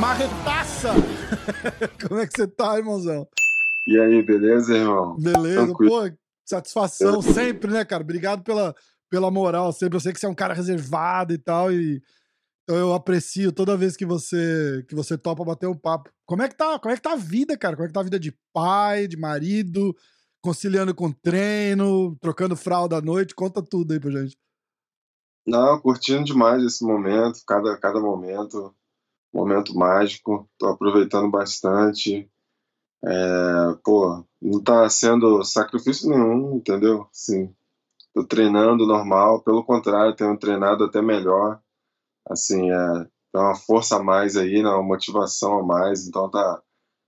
Marretaça! Como é que você tá, irmãozão? E aí, beleza, irmão? Beleza, Tranquilo. pô, satisfação sempre, né, cara? Obrigado pela, pela moral sempre. Eu sei que você é um cara reservado e tal, e então eu aprecio toda vez que você que você topa bater um papo. Como é que tá? Como é que tá a vida, cara? Como é que tá a vida de pai, de marido, conciliando com treino, trocando fralda à noite? Conta tudo aí pra gente. Não, curtindo demais esse momento, cada, cada momento, momento mágico. Tô aproveitando bastante. É, pô, não tá sendo sacrifício nenhum, entendeu? Sim. Tô treinando normal, pelo contrário, tenho treinado até melhor assim, é, é uma força a mais aí, né, uma motivação a mais, então tá,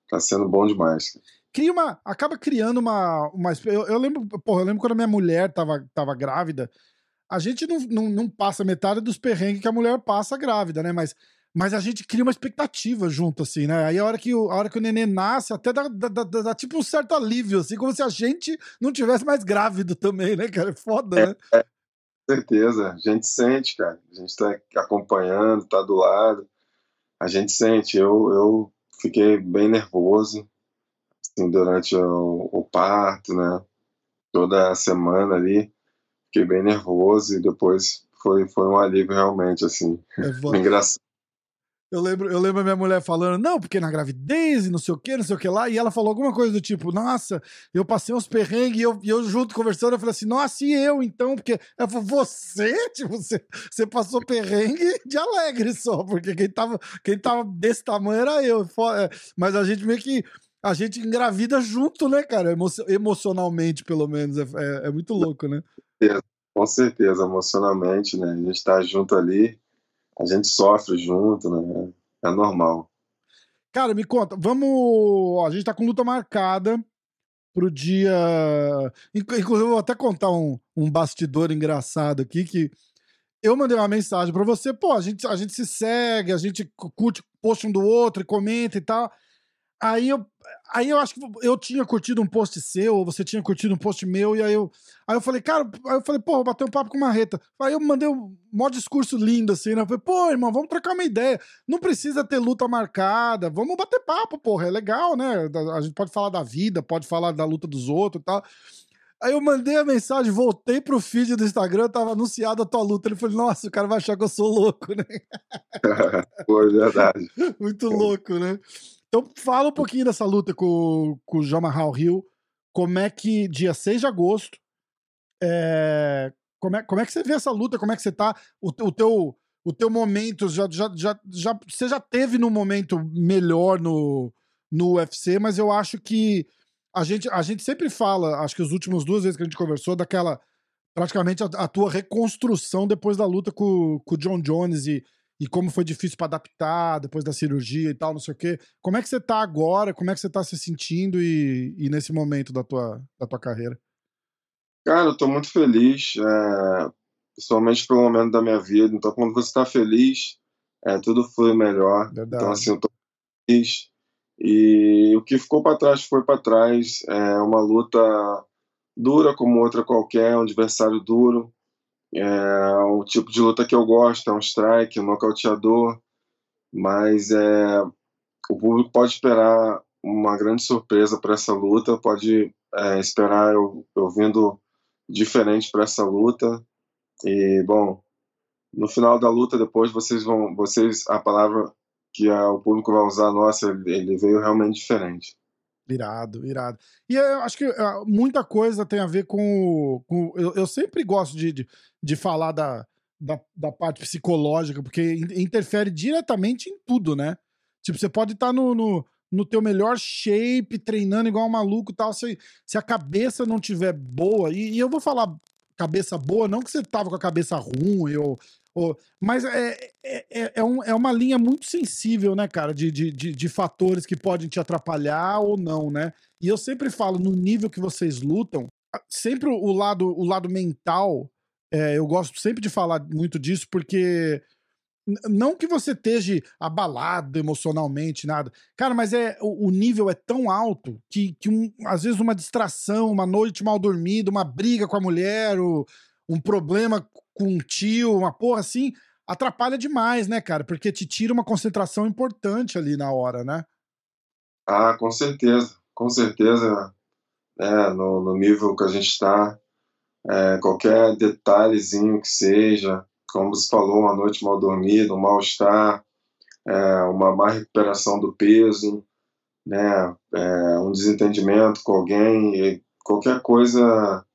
tá sendo bom demais. Cria uma, acaba criando uma, uma eu, eu lembro, porra, eu lembro quando a minha mulher tava, tava grávida, a gente não, não, não passa metade dos perrengues que a mulher passa grávida, né, mas mas a gente cria uma expectativa junto, assim, né? Aí a hora que o, a hora que o neném nasce, até dá, dá, dá, dá tipo um certo alívio, assim, como se a gente não tivesse mais grávido também, né, cara? É foda, é, né? É, certeza, a gente sente, cara. A gente está acompanhando, está do lado. A gente sente. Eu, eu fiquei bem nervoso assim, durante o, o parto, né? Toda a semana ali, fiquei bem nervoso e depois foi, foi um alívio realmente, assim. É engraçado. Eu lembro, eu lembro a minha mulher falando, não, porque na gravidez e não sei o que, não sei o que lá, e ela falou alguma coisa do tipo, nossa, eu passei uns perrengues e eu, e eu junto conversando, eu falei assim, nossa, e eu então? Porque ela falou, você? Tipo, você, você passou perrengue de alegre só, porque quem tava, quem tava desse tamanho era eu. É, mas a gente meio que. A gente engravida junto, né, cara? Emo emocionalmente, pelo menos. É, é, é muito louco, né? Com certeza, emocionalmente, né? A gente tá junto ali a gente sofre junto, né? É normal. Cara, me conta, vamos. a gente tá com luta marcada pro dia. Inclusive, eu vou até contar um, um bastidor engraçado aqui que eu mandei uma mensagem para você, pô, a gente, a gente se segue, a gente curte post um do outro e comenta e tal. Aí eu, aí eu acho que eu tinha curtido um post seu, ou você tinha curtido um post meu, e aí eu, aí eu falei, cara, aí eu falei, pô, bater um papo com uma reta. Aí eu mandei um maior discurso lindo, assim, né? Eu falei, pô, irmão, vamos trocar uma ideia. Não precisa ter luta marcada, vamos bater papo, porra, é legal, né? A gente pode falar da vida, pode falar da luta dos outros e tal. Aí eu mandei a mensagem, voltei pro feed do Instagram, tava anunciada a tua luta. Ele falou, nossa, o cara vai achar que eu sou louco, né? Foi verdade. Muito louco, né? Então fala um pouquinho dessa luta com, com o Jamal Hill. Como é que, dia 6 de agosto, é, como, é, como é que você vê essa luta? Como é que você tá? O, o teu o teu momento já, já, já, já você já teve num momento melhor no, no UFC, mas eu acho que a gente, a gente sempre fala, acho que as últimas duas vezes que a gente conversou, daquela praticamente a, a tua reconstrução depois da luta com, com o John Jones e, e como foi difícil para adaptar depois da cirurgia e tal, não sei o quê. Como é que você tá agora? Como é que você tá se sentindo e, e nesse momento da tua, da tua carreira? Cara, eu tô muito feliz, é, principalmente pelo momento da minha vida. Então, quando você tá feliz, é, tudo flui melhor. Então, Verdade. Então, assim, eu tô feliz. E o que ficou para trás foi para trás. É uma luta dura como outra qualquer, um adversário duro. É o tipo de luta que eu gosto, é um strike, um nocauteador, mas é, o público pode esperar uma grande surpresa para essa luta, pode é, esperar eu, eu vindo diferente para essa luta. E, bom, no final da luta, depois vocês vão, vocês, a palavra que a, o público vai usar, nossa, ele veio realmente diferente. Irado, irado. E eu acho que uh, muita coisa tem a ver com. com eu, eu, sempre gosto de, de, de falar da, da, da, parte psicológica, porque interfere diretamente em tudo, né? Tipo, você pode estar tá no, no, no teu melhor shape, treinando igual um maluco e tal, se, se a cabeça não tiver boa, e, e eu vou falar cabeça boa, não que você tava com a cabeça ruim ou, mas é, é, é, é, um, é uma linha muito sensível, né, cara, de, de, de, de, fatores que podem te atrapalhar ou não, né? E eu sempre falo, no nível que vocês lutam, sempre o lado, o lado mental, é, eu gosto sempre de falar muito disso, porque Não que você esteja abalado emocionalmente, nada. Cara, mas é o, o nível é tão alto que, que um, às vezes uma distração, uma noite mal dormida, uma briga com a mulher, ou um problema com um tio, uma porra assim, atrapalha demais, né, cara? Porque te tira uma concentração importante ali na hora, né? Ah, com certeza, com certeza. É, no, no nível que a gente está, é, qualquer detalhezinho que seja, como você falou, uma noite mal dormida, um mal-estar, é, uma má recuperação do peso, né, é, um desentendimento com alguém, qualquer coisa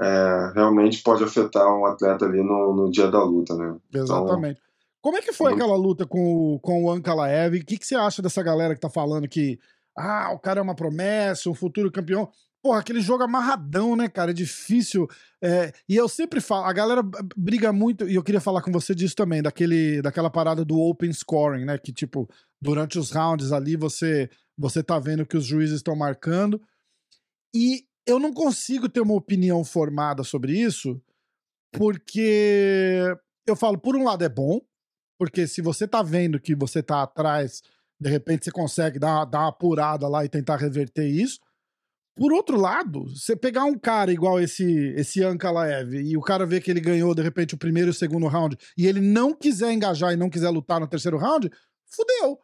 é, realmente pode afetar um atleta ali no, no dia da luta, né? Então, Exatamente. Então, Como é que foi aquela luta com, o, com o Ankalaev? O que, que você acha dessa galera que tá falando que ah, o cara é uma promessa, um futuro campeão? Porra, aquele jogo amarradão, né, cara? É difícil. É, e eu sempre falo, a galera briga muito, e eu queria falar com você disso também, daquele, daquela parada do open scoring, né? Que, tipo, durante os rounds ali você, você tá vendo que os juízes estão marcando. E eu não consigo ter uma opinião formada sobre isso, porque eu falo, por um lado é bom, porque se você tá vendo que você tá atrás, de repente você consegue dar, dar uma apurada lá e tentar reverter isso. Por outro lado, você pegar um cara igual esse esse Ankalaev e o cara vê que ele ganhou de repente o primeiro e o segundo round e ele não quiser engajar e não quiser lutar no terceiro round, fudeu.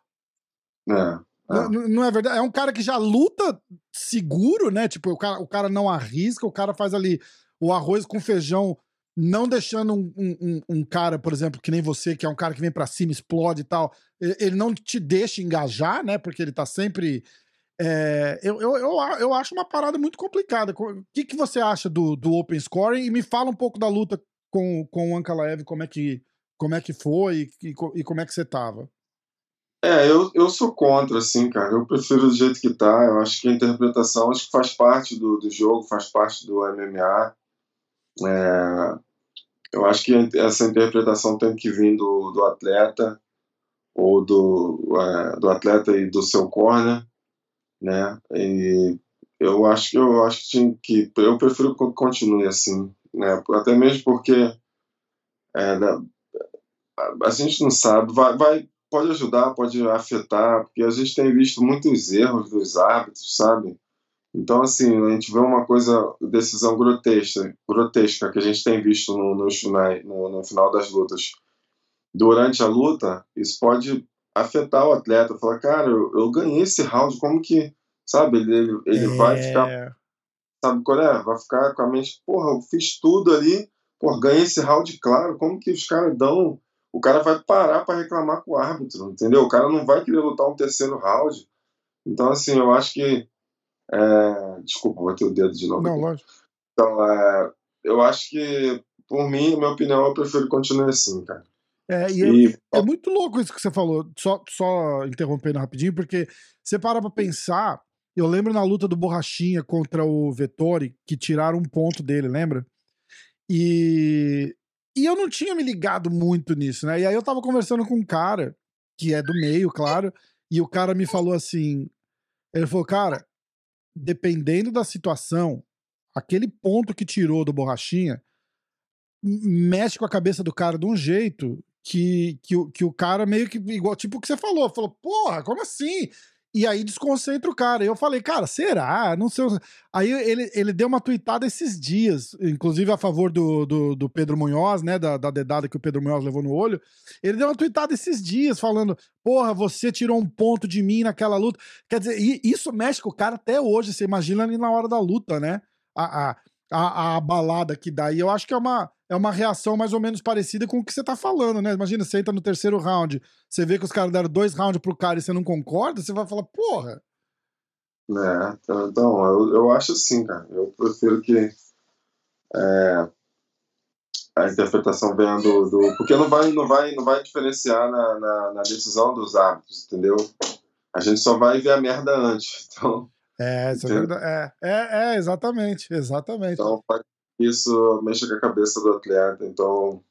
É, é. Não, não, é verdade? É um cara que já luta seguro, né? Tipo, o cara, o cara não arrisca, o cara faz ali o arroz com feijão, não deixando um, um, um cara, por exemplo, que nem você, que é um cara que vem para cima, explode e tal, ele não te deixa engajar, né? Porque ele tá sempre é, eu, eu, eu, eu, acho uma parada muito complicada. O que, que você acha do, do Open Scoring? E me fala um pouco da luta com, com o Ankalaev, como é que, como é que foi e, e, e, como é que você tava. É, eu, eu sou contra, assim, cara. Eu prefiro do jeito que tá. Eu acho que a interpretação acho que faz parte do, do jogo, faz parte do MMA. É, eu acho que essa interpretação tem que vir do, do atleta ou do, é, do atleta e do seu corner né? E eu acho que eu acho que, eu prefiro que continue assim, né? Até mesmo porque é, a gente não sabe, vai, vai pode ajudar, pode afetar, porque a gente tem visto muitos erros dos árbitros, sabe? Então, assim, a gente vê uma coisa, decisão grotesca, grotesca que a gente tem visto no, no, no, no final das lutas. Durante a luta, isso pode afetar o atleta. Falar, cara, eu, eu ganhei esse round, como que, sabe, ele, ele, é... vai ficar, sabe qual é? Vai ficar com a mente, porra, eu fiz tudo ali, porra, ganhei esse round, claro, como que os caras dão. O cara vai parar para reclamar com o árbitro, entendeu? O cara não vai querer lutar um terceiro round. Então, assim, eu acho que. É... Desculpa, vou ter o dedo de novo. Não, aqui. lógico. Então, é... eu acho que, por mim, minha opinião, eu prefiro continuar assim, cara. É, e, é e... É, é, muito louco isso que você falou, só, só interrompendo rapidinho, porque você para pra pensar. Eu lembro na luta do Borrachinha contra o Vettori, que tiraram um ponto dele, lembra? E, e eu não tinha me ligado muito nisso, né? E aí eu tava conversando com um cara, que é do meio, claro, e o cara me falou assim: ele falou, cara, dependendo da situação, aquele ponto que tirou do Borrachinha mexe com a cabeça do cara de um jeito que, que, que o cara meio que, igual, tipo o que você falou, falou, porra, como assim? E aí desconcentra o cara. Eu falei, cara, será? Não sei. Aí ele, ele deu uma tweetada esses dias, inclusive a favor do, do, do Pedro Munhoz, né? Da, da dedada que o Pedro Munhoz levou no olho. Ele deu uma tweetada esses dias falando: Porra, você tirou um ponto de mim naquela luta. Quer dizer, isso mexe com o cara até hoje. Você imagina ali na hora da luta, né? A, a, a, a balada que dá. E eu acho que é uma, é uma reação mais ou menos parecida com o que você tá falando, né? Imagina, você entra no terceiro round, você vê que os caras deram dois rounds pro cara e você não concorda, você vai falar, porra. É, então, eu, eu acho assim, cara. Eu prefiro que é, a interpretação venha do, do, Porque não vai, não vai, não vai diferenciar na, na, na, decisão dos árbitros, entendeu? A gente só vai ver a merda antes. Então, é, é, é, é, é, exatamente, exatamente. Então, isso mexe com a cabeça do atleta. Então,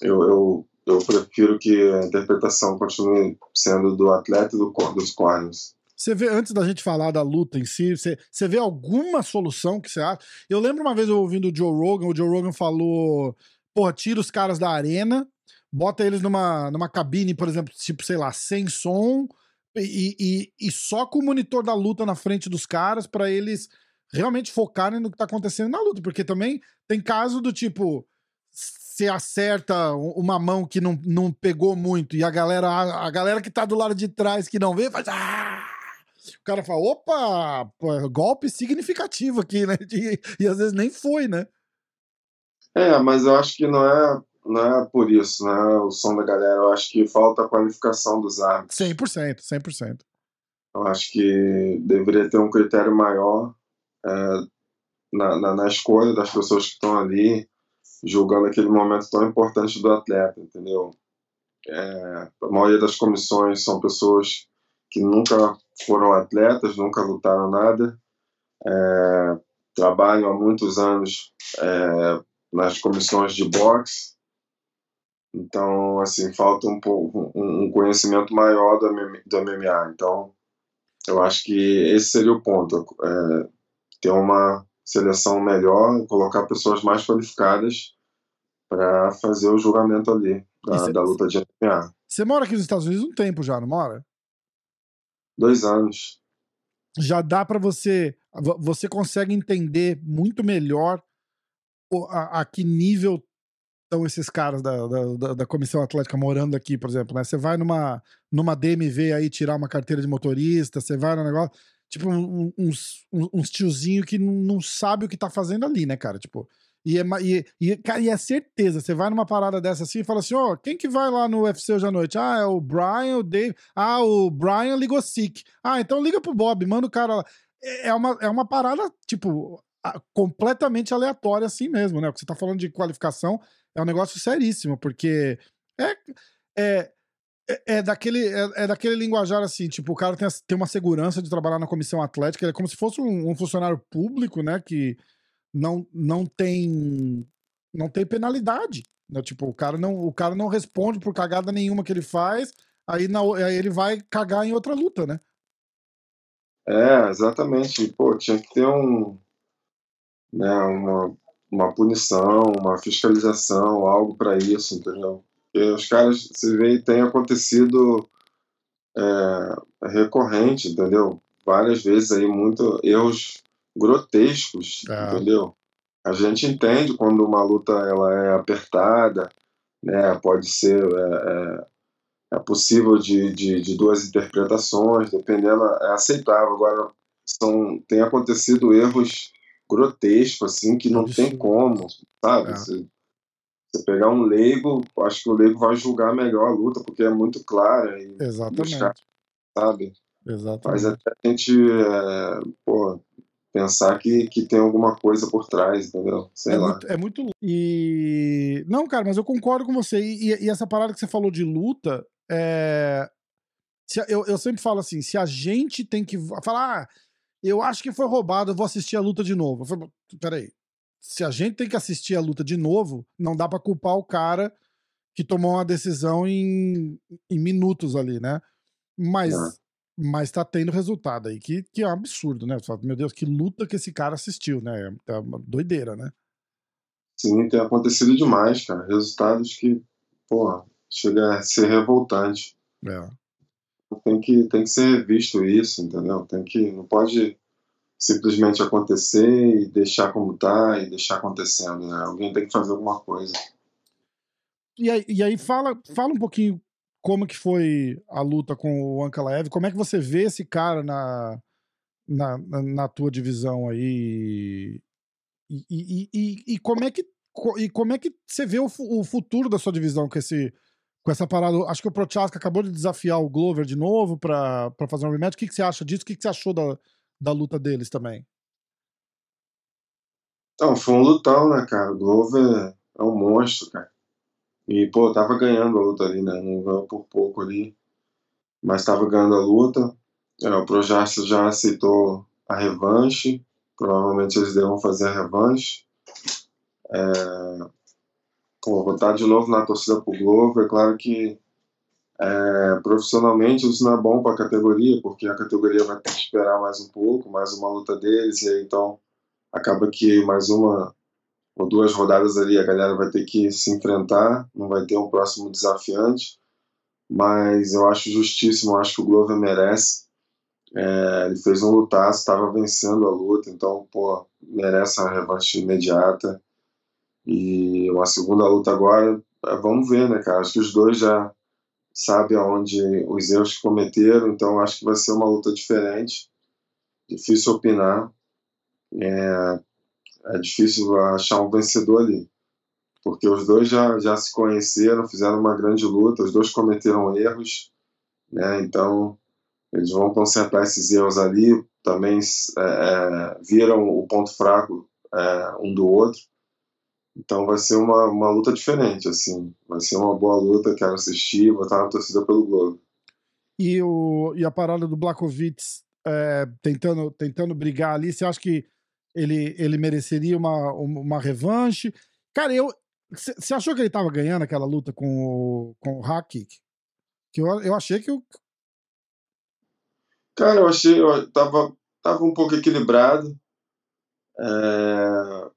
eu, eu, eu prefiro que a interpretação continue sendo do atleta e do, dos corners. Você vê, antes da gente falar da luta em si, você, você vê alguma solução que você acha? Eu lembro uma vez eu ouvindo o Joe Rogan, o Joe Rogan falou: porra, tira os caras da arena, bota eles numa, numa cabine, por exemplo, tipo, sei lá, sem som e, e, e só com o monitor da luta na frente dos caras para eles realmente focarem no que tá acontecendo na luta, porque também tem caso do tipo você acerta uma mão que não, não pegou muito e a galera a, galera que tá do lado de trás que não vê faz ah! o cara fala, opa, golpe significativo aqui, né? E às vezes nem foi, né? É, mas eu acho que não é não é por isso, né? O som da galera, eu acho que falta a qualificação dos árbitros. 100%, 100%. Eu acho que deveria ter um critério maior é, na, na, na, escolha das pessoas que estão ali, julgando aquele momento tão importante do atleta, entendeu? É, a maioria das comissões são pessoas que nunca foram atletas, nunca lutaram nada, é, trabalham há muitos anos é, nas comissões de boxe, então, assim, falta um pouco um conhecimento maior do, do MMA. Então, eu acho que esse seria o ponto, é, ter uma seleção melhor, colocar pessoas mais qualificadas para fazer o julgamento ali da, cê, da luta de MMA. Você mora aqui nos Estados Unidos um tempo já, não mora? Dois anos. Já dá para você, você consegue entender muito melhor a, a que nível estão esses caras da, da, da, Comissão Atlética morando aqui, por exemplo, né? Você vai numa, numa DMV aí tirar uma carteira de motorista, você vai no negócio. Tipo, um, uns, uns tiozinho que não, sabe o que tá fazendo ali, né, cara? Tipo. E é, e, e, cara, e é certeza, você vai numa parada dessa assim e fala assim: ó, oh, quem que vai lá no UFC hoje à noite? Ah, é o Brian, o Dave. Ah, o Brian ligou sick. Ah, então liga pro Bob, manda o cara lá. É, é uma, é uma parada, tipo, completamente aleatória assim mesmo, né? O que você tá falando de qualificação é um negócio seríssimo, porque é, é, é, é daquele, é, é, daquele linguajar assim, tipo, o cara tem, tem uma segurança de trabalhar na comissão atlética, é como se fosse um, um funcionário público, né, que não, não tem não tem penalidade, né? Tipo, o cara não o cara não responde por cagada nenhuma que ele faz, aí, na, aí ele vai cagar em outra luta, né? É, exatamente. Pô, tinha que ter um né, uma uma punição, uma fiscalização, algo para isso, entendeu? Porque os caras, se vê, tem acontecido é, recorrente, entendeu? Várias vezes aí, muito erros grotescos, é. entendeu? A gente entende quando uma luta ela é apertada, né? Pode ser é, é, é possível de, de, de, duas interpretações, dependendo é aceitável. Agora são tem acontecido erros grotesco, assim, que não tem como, sabe? É. Você, você, pegar um leigo, acho que o leigo vai julgar melhor a luta, porque é muito clara. E Exatamente. Buscar, sabe? Exatamente. Mas até a gente, é, pô, pensar que, que tem alguma coisa por trás, entendeu? Sei é lá. Muito, é muito. E. Não, cara, mas eu concordo com você. E, e essa parada que você falou de luta, é. Eu, eu sempre falo assim: se a gente tem que falar, ah, eu acho que foi roubado, eu vou assistir a luta de novo. Eu falei, peraí, se a gente tem que assistir a luta de novo, não dá para culpar o cara que tomou uma decisão em, em minutos ali, né? Mas, mas tá tendo resultado aí, que, que é um absurdo, né? Meu Deus, que luta que esse cara assistiu, né? É uma doideira, né? Sim, tem acontecido demais, cara. Resultados que, porra, chega a ser revoltante. É tem que, tem que ser visto isso, entendeu? Tem que, não pode simplesmente acontecer e deixar como tá e deixar acontecendo, né? Alguém tem que fazer alguma coisa. E aí, e aí fala, fala um pouquinho como que foi a luta com o Ankalaev, como é que você vê esse cara na, na, na, tua divisão aí e, e, e, e, como é que e como é que você vê o, o futuro da sua divisão com esse com essa parada. Acho que o Prochaska acabou de desafiar o Glover de novo para fazer um rematch. O que, que você acha disso? O que, que você achou da, da luta deles também? Então, foi um lutão, né, cara? O Glover é um monstro, cara. E, pô, tava ganhando a luta ali, né? Não ganhou por pouco ali. Mas tava ganhando a luta. É, o Prochaska já aceitou a revanche. Provavelmente eles devam fazer a revanche. É, pô, vou estar de novo na torcida pro Globo. É claro que é, profissionalmente isso não é bom para a categoria, porque a categoria vai ter que esperar mais um pouco, mais uma luta deles, e aí, então acaba que mais uma ou duas rodadas ali, a galera vai ter que se enfrentar, não vai ter um próximo desafiante, mas eu acho justíssimo, eu acho que o Glover merece. É, ele fez um lutaço, estava vencendo a luta, então, pô, merece uma revanche imediata. E uma segunda luta agora, é, vamos ver, né, cara? Acho que os dois já sabem aonde os erros que cometeram, então acho que vai ser uma luta diferente. Difícil opinar. É, é difícil achar um vencedor ali. Porque os dois já, já se conheceram, fizeram uma grande luta, os dois cometeram erros, né? Então eles vão consertar esses erros ali, também é, é, viram o ponto fraco é, um do outro. Então vai ser uma, uma luta diferente, assim. Vai ser uma boa luta, quero assistir, vou estar na torcida pelo Globo. E, o, e a parada do Blakovitz é, tentando, tentando brigar ali, você acha que ele, ele mereceria uma, uma revanche? Cara, eu. Você achou que ele tava ganhando aquela luta com o, com o Hakik? Que eu, eu achei que o. Cara, eu achei. Eu tava, tava um pouco equilibrado. É,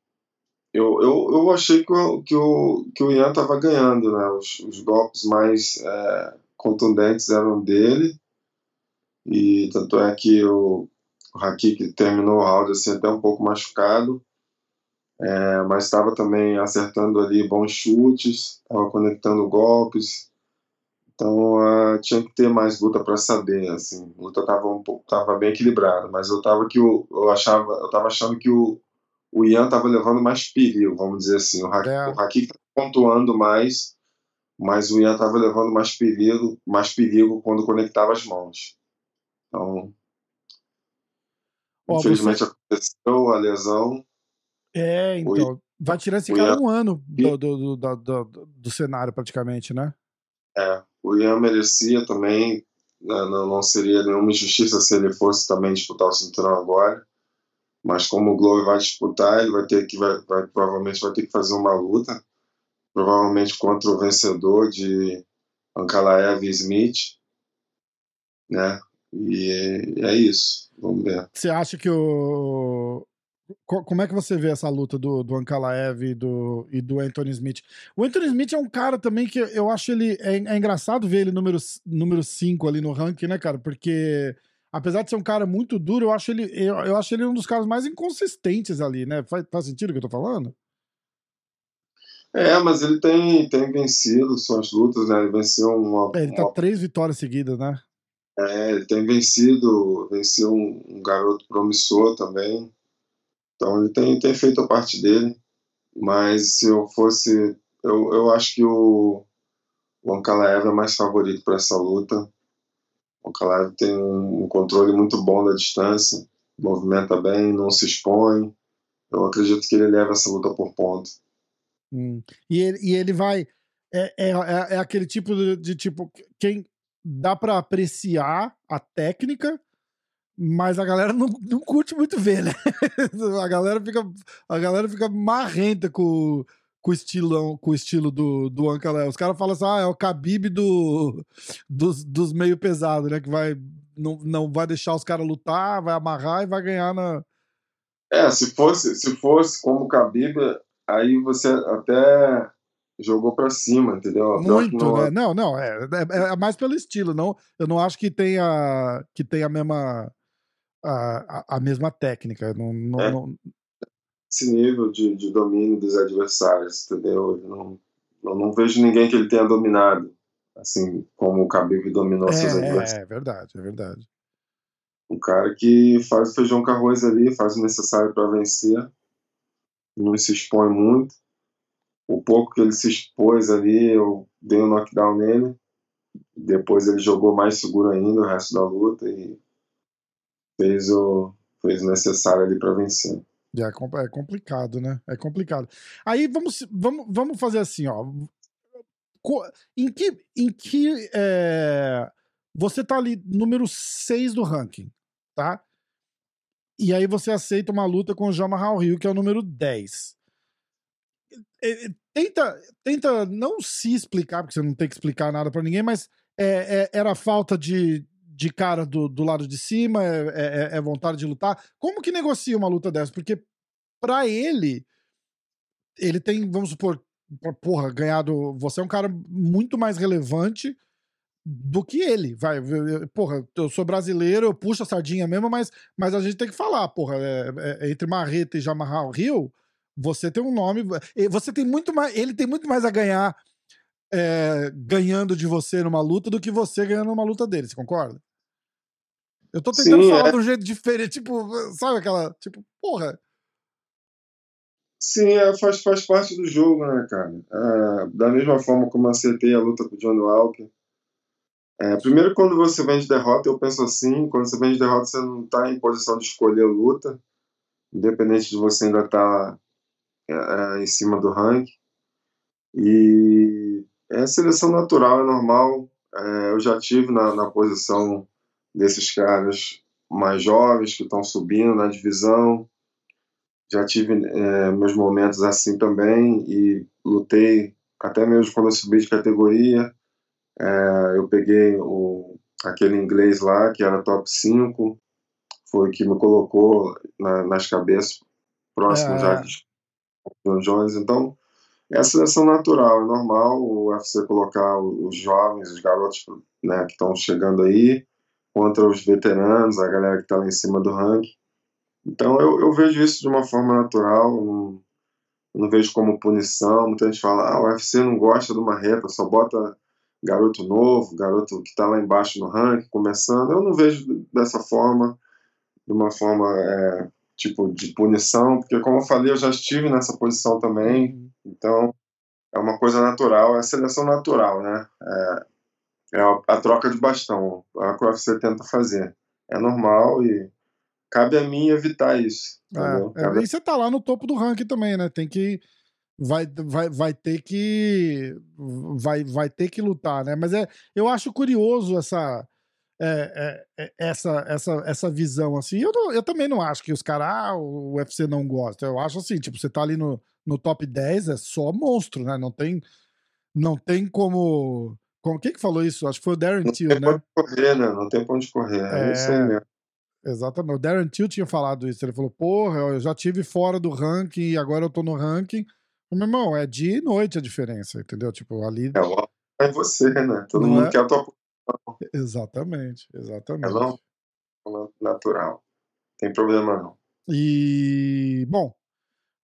eu, eu, eu achei que que o, que o Ian tava ganhando, né? Os, os golpes mais é, contundentes eram dele. E tanto é que o, o Hakik terminou o round assim, até um pouco machucado, é, mas estava também acertando ali bons chutes, estava conectando golpes, então uh, tinha que ter mais luta para saber, assim, a luta estava um pouco, tava bem equilibrada, mas eu tava que eu achava, eu achando que o, o Ian estava levando mais perigo, vamos dizer assim, o, Hakik é. o Hakik pontuando mais, mas o Ian estava levando mais perigo, mais perigo quando conectava as mãos. Então, Ó, Infelizmente você... aconteceu a lesão. É, então. Vai tirar esse cara Ian... um ano do, do, do, do, do cenário, praticamente, né? É, o Ian merecia também. Né, não, não seria nenhuma injustiça se ele fosse também disputar o cinturão agora. Mas como o Glover vai disputar, ele vai ter que vai, vai, provavelmente vai ter que fazer uma luta, provavelmente contra o vencedor de Ankalaev e Smith, né? E é isso. Vamos ver. Você acha que o. Como é que você vê essa luta do, do Ankalaev e do, e do Anthony Smith? O Anthony Smith é um cara também que eu acho ele. É, é engraçado ver ele número 5 número cinco ali no ranking, né, cara? Porque apesar de ser um cara muito duro, eu acho ele, eu, eu acho ele um dos caras mais inconsistentes ali, né? Faz, faz sentido o que eu tô falando? É, mas ele tem, tem vencido suas lutas, né? Ele venceu uma. É, ele tá uma... três vitórias seguidas, né? É, ele tem vencido, venceu um, um, garoto promissor também. Então ele tem, tem feito a parte dele. Mas se eu fosse. Eu, eu acho que o, o Ankalaev é mais favorito para essa luta. O Ankalaev tem um, um, controle muito bom da distância, movimenta bem, não se expõe. Eu acredito que ele leva essa luta por ponto. Hum. E, ele, e ele vai. É, é, é, é aquele tipo de, de tipo. Quem, dá para apreciar a técnica, mas a galera não, não curte muito ver, né? a galera fica a galera fica marrenta com, com o estilo com o estilo do do Ankle. Os caras falam assim: "Ah, é o Khabib do dos, dos meio pesado, né, que vai não, não vai deixar os caras lutar, vai amarrar e vai ganhar na É, se fosse se fosse como o Khabib, aí você até jogou para cima, entendeu? Muito, não... né? Não, não, é, é, é, mais pelo estilo, não. Eu não acho que tenha que tenha a mesma a, a mesma técnica, não, não, é. não... esse nível de, de domínio dos adversários, entendeu? Eu não, eu não vejo ninguém que ele tenha dominado, assim como o Khabib dominou é, seus é, adversários. É verdade, é verdade. Um cara que faz o feijão com arroz ali, faz o necessário para vencer, não se expõe muito o pouco que ele se expôs ali, eu dei um knockdown nele. Depois ele jogou mais seguro ainda o resto da luta e fez o, fez o necessário ali para vencer. É, é complicado, né? É complicado. Aí vamos, vamos, vamos fazer assim, ó. Em que, em que é, você tá ali número 6 do ranking, tá? E aí você aceita uma luta com o Jamal Hill, que é o número 10. É, é, tenta, tenta não se explicar, porque você não tem que explicar nada para ninguém, mas é, é, era falta de, de cara do, do lado de cima, é, é, é, vontade de lutar. Como que negocia uma luta dessa? Porque para ele, ele tem, vamos supor, porra, ganhado. Você é um cara muito mais relevante do que ele. Vai, porra, eu sou brasileiro, eu puxo a sardinha mesmo, mas, mas a gente tem que falar, porra, é, é, entre Marreta e Jamarral Rio, você tem um nome. Você tem muito mais. Ele tem muito mais a ganhar é, ganhando de você numa luta do que você ganhando numa luta dele, você concorda? Eu tô tentando Sim, falar é. de um jeito diferente, tipo, sabe aquela. Tipo, porra. Sim, é, faz, faz parte do jogo, né, cara? É, da mesma forma como acertei a luta com o Johnny Walker. É, primeiro, quando você vem de derrota, eu penso assim: quando você vem de derrota, você não tá em posição de escolher a luta, independente de você ainda estar tá, é, é, em cima do ranking. E é seleção natural, é normal. É, eu já tive na, na posição desses caras mais jovens que estão subindo na divisão. Já tive é, meus momentos assim também e lutei até mesmo quando eu subi de categoria. É, eu peguei o, aquele inglês lá que era top 5, foi que me colocou na, nas cabeças próximas é. já de John Jones. Então, é a seleção natural, é normal o UFC colocar os jovens, os garotos né, que estão chegando aí, contra os veteranos, a galera que está lá em cima do ranking. Então eu, eu vejo isso de uma forma natural, não, não vejo como punição. Muita gente fala, ah, o UFC não gosta de uma reta, só bota garoto novo, garoto que está lá embaixo no ranking, começando. Eu não vejo dessa forma, de uma forma é, tipo de punição, porque como eu falei, eu já estive nessa posição também, uhum. então é uma coisa natural, é seleção natural, né? É, é a, a, troca de bastão, é o que o UFC tenta fazer. É normal e cabe a mim evitar isso. É, é, e você tá lá no topo do ranking também, né? Tem que vai, vai, vai ter que vai, vai ter que lutar, né? Mas é, eu acho curioso essa é, é, é, essa, essa, essa visão assim. Eu, eu também não acho que os caras, ah, o UFC não gosta. Eu acho assim, tipo, você tá ali no, no top 10, é só monstro, né? Não tem, não tem como. Como quem que falou isso? Acho que foi o Darren Till, né? Não tem pra onde correr, né? Não tem pra onde correr. É, é isso aí mesmo. Exatamente. O Darren Till tinha falado isso. Ele falou: Porra, eu já tive fora do ranking e agora eu tô no ranking. Meu irmão, é dia e noite a diferença, entendeu? Tipo, ali. É, é você, né? Todo mundo é? quer a tua Exatamente, exatamente. É não, natural. Tem problema não. E bom,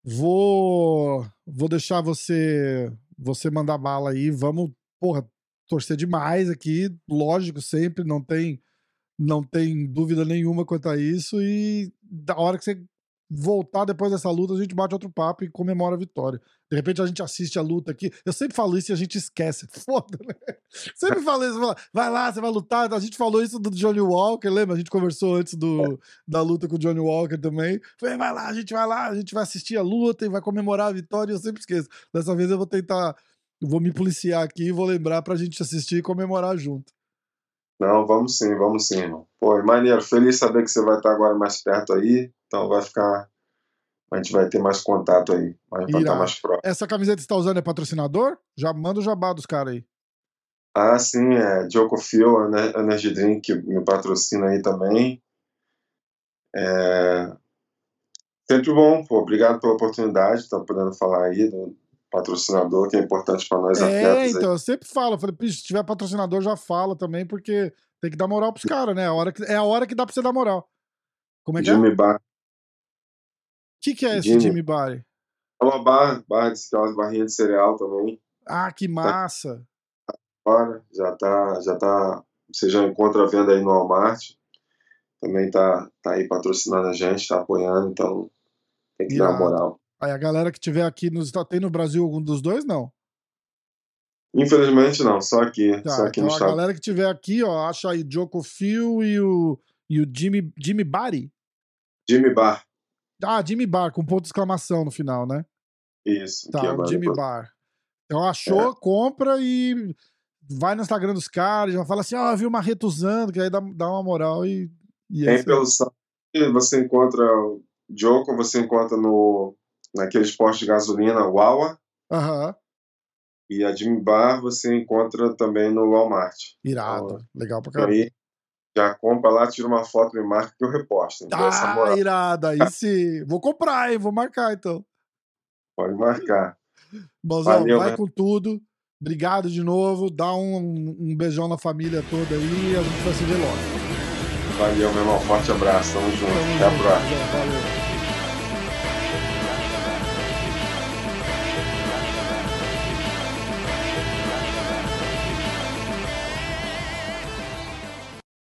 vou vou deixar você você mandar bala aí, vamos, porra, torcer demais aqui, lógico, sempre não tem não tem dúvida nenhuma quanto a isso e da hora que você voltar depois dessa luta, a gente bate outro papo e comemora a vitória. De repente a gente assiste a luta aqui. Eu sempre falo isso e a gente esquece. Foda, né? Sempre falo isso. Vai lá, você vai lutar. A gente falou isso do Johnny Walker, lembra? A gente conversou antes do, da luta com o Johnny Walker também. Falei, vai lá, a gente vai lá, a gente vai assistir a luta e vai comemorar a vitória. E eu sempre esqueço. Dessa vez eu vou tentar, vou me policiar aqui e vou lembrar pra gente assistir e comemorar junto. Não, vamos sim, vamos sim, irmão. Pô, é maneiro. Feliz saber que você vai estar agora mais perto aí. Então vai ficar. A gente vai ter mais contato aí. Vai estar mais próximo. Essa camiseta que você está usando é patrocinador? Já manda o jabá dos caras aí. Ah, sim, é Joko Fuel, Energy Drink, que me patrocina aí também. É... Sempre bom, pô, obrigado pela oportunidade, tá podendo falar aí do patrocinador, que é importante para nós é, atletas. É, então, aí. eu sempre falo, eu falei, se tiver patrocinador, já fala também, porque tem que dar moral pros caras, né? É a hora que, é a hora que dá pra você dar moral. Como é que Jimmy é? Bar. O que, que é esse Jimmy, Jimmy Bar? É uma barra, barra de aquelas barrinhas de cereal também. Ah, que massa! Tá, já tá, já tá. Você já encontra a venda aí no Walmart. Também tá, tá aí patrocinando a gente, tá apoiando, então tem que Irado. dar moral. Aí a galera que tiver aqui nos tem no Brasil algum dos dois, não? Infelizmente não, só aqui. Tá, só aqui então no a estado. galera que tiver aqui, ó, acha aí Joko Phil e o, e o Jimmy, Jimmy Bari? Jimmy Bar. Ah, Jimmy Bar, com ponto de exclamação no final, né? Isso. Tá, o Jimmy Bar. Então achou, é. compra e vai no Instagram dos caras, já fala assim, ó, oh, viu uma retuzando, que aí dá, dá uma moral e. e Tem pelo site, você encontra o Joko, você encontra no naqueles postos de gasolina Wawa. Aham. E a Jimmy Bar você encontra também no Walmart. Irado. Então, Legal pra caramba. Aí já compra lá, tira uma foto e marca que eu reposto. Então, ah, irado. Aí sim. Vou comprar, hein? Vou marcar então. Pode marcar. Bozão, Valeu, vai com tudo. Obrigado de novo. Dá um, um beijão na família toda aí. A gente vai se ver logo. Valeu, meu irmão. Forte abraço. Tamo junto. Até a próxima. Valeu.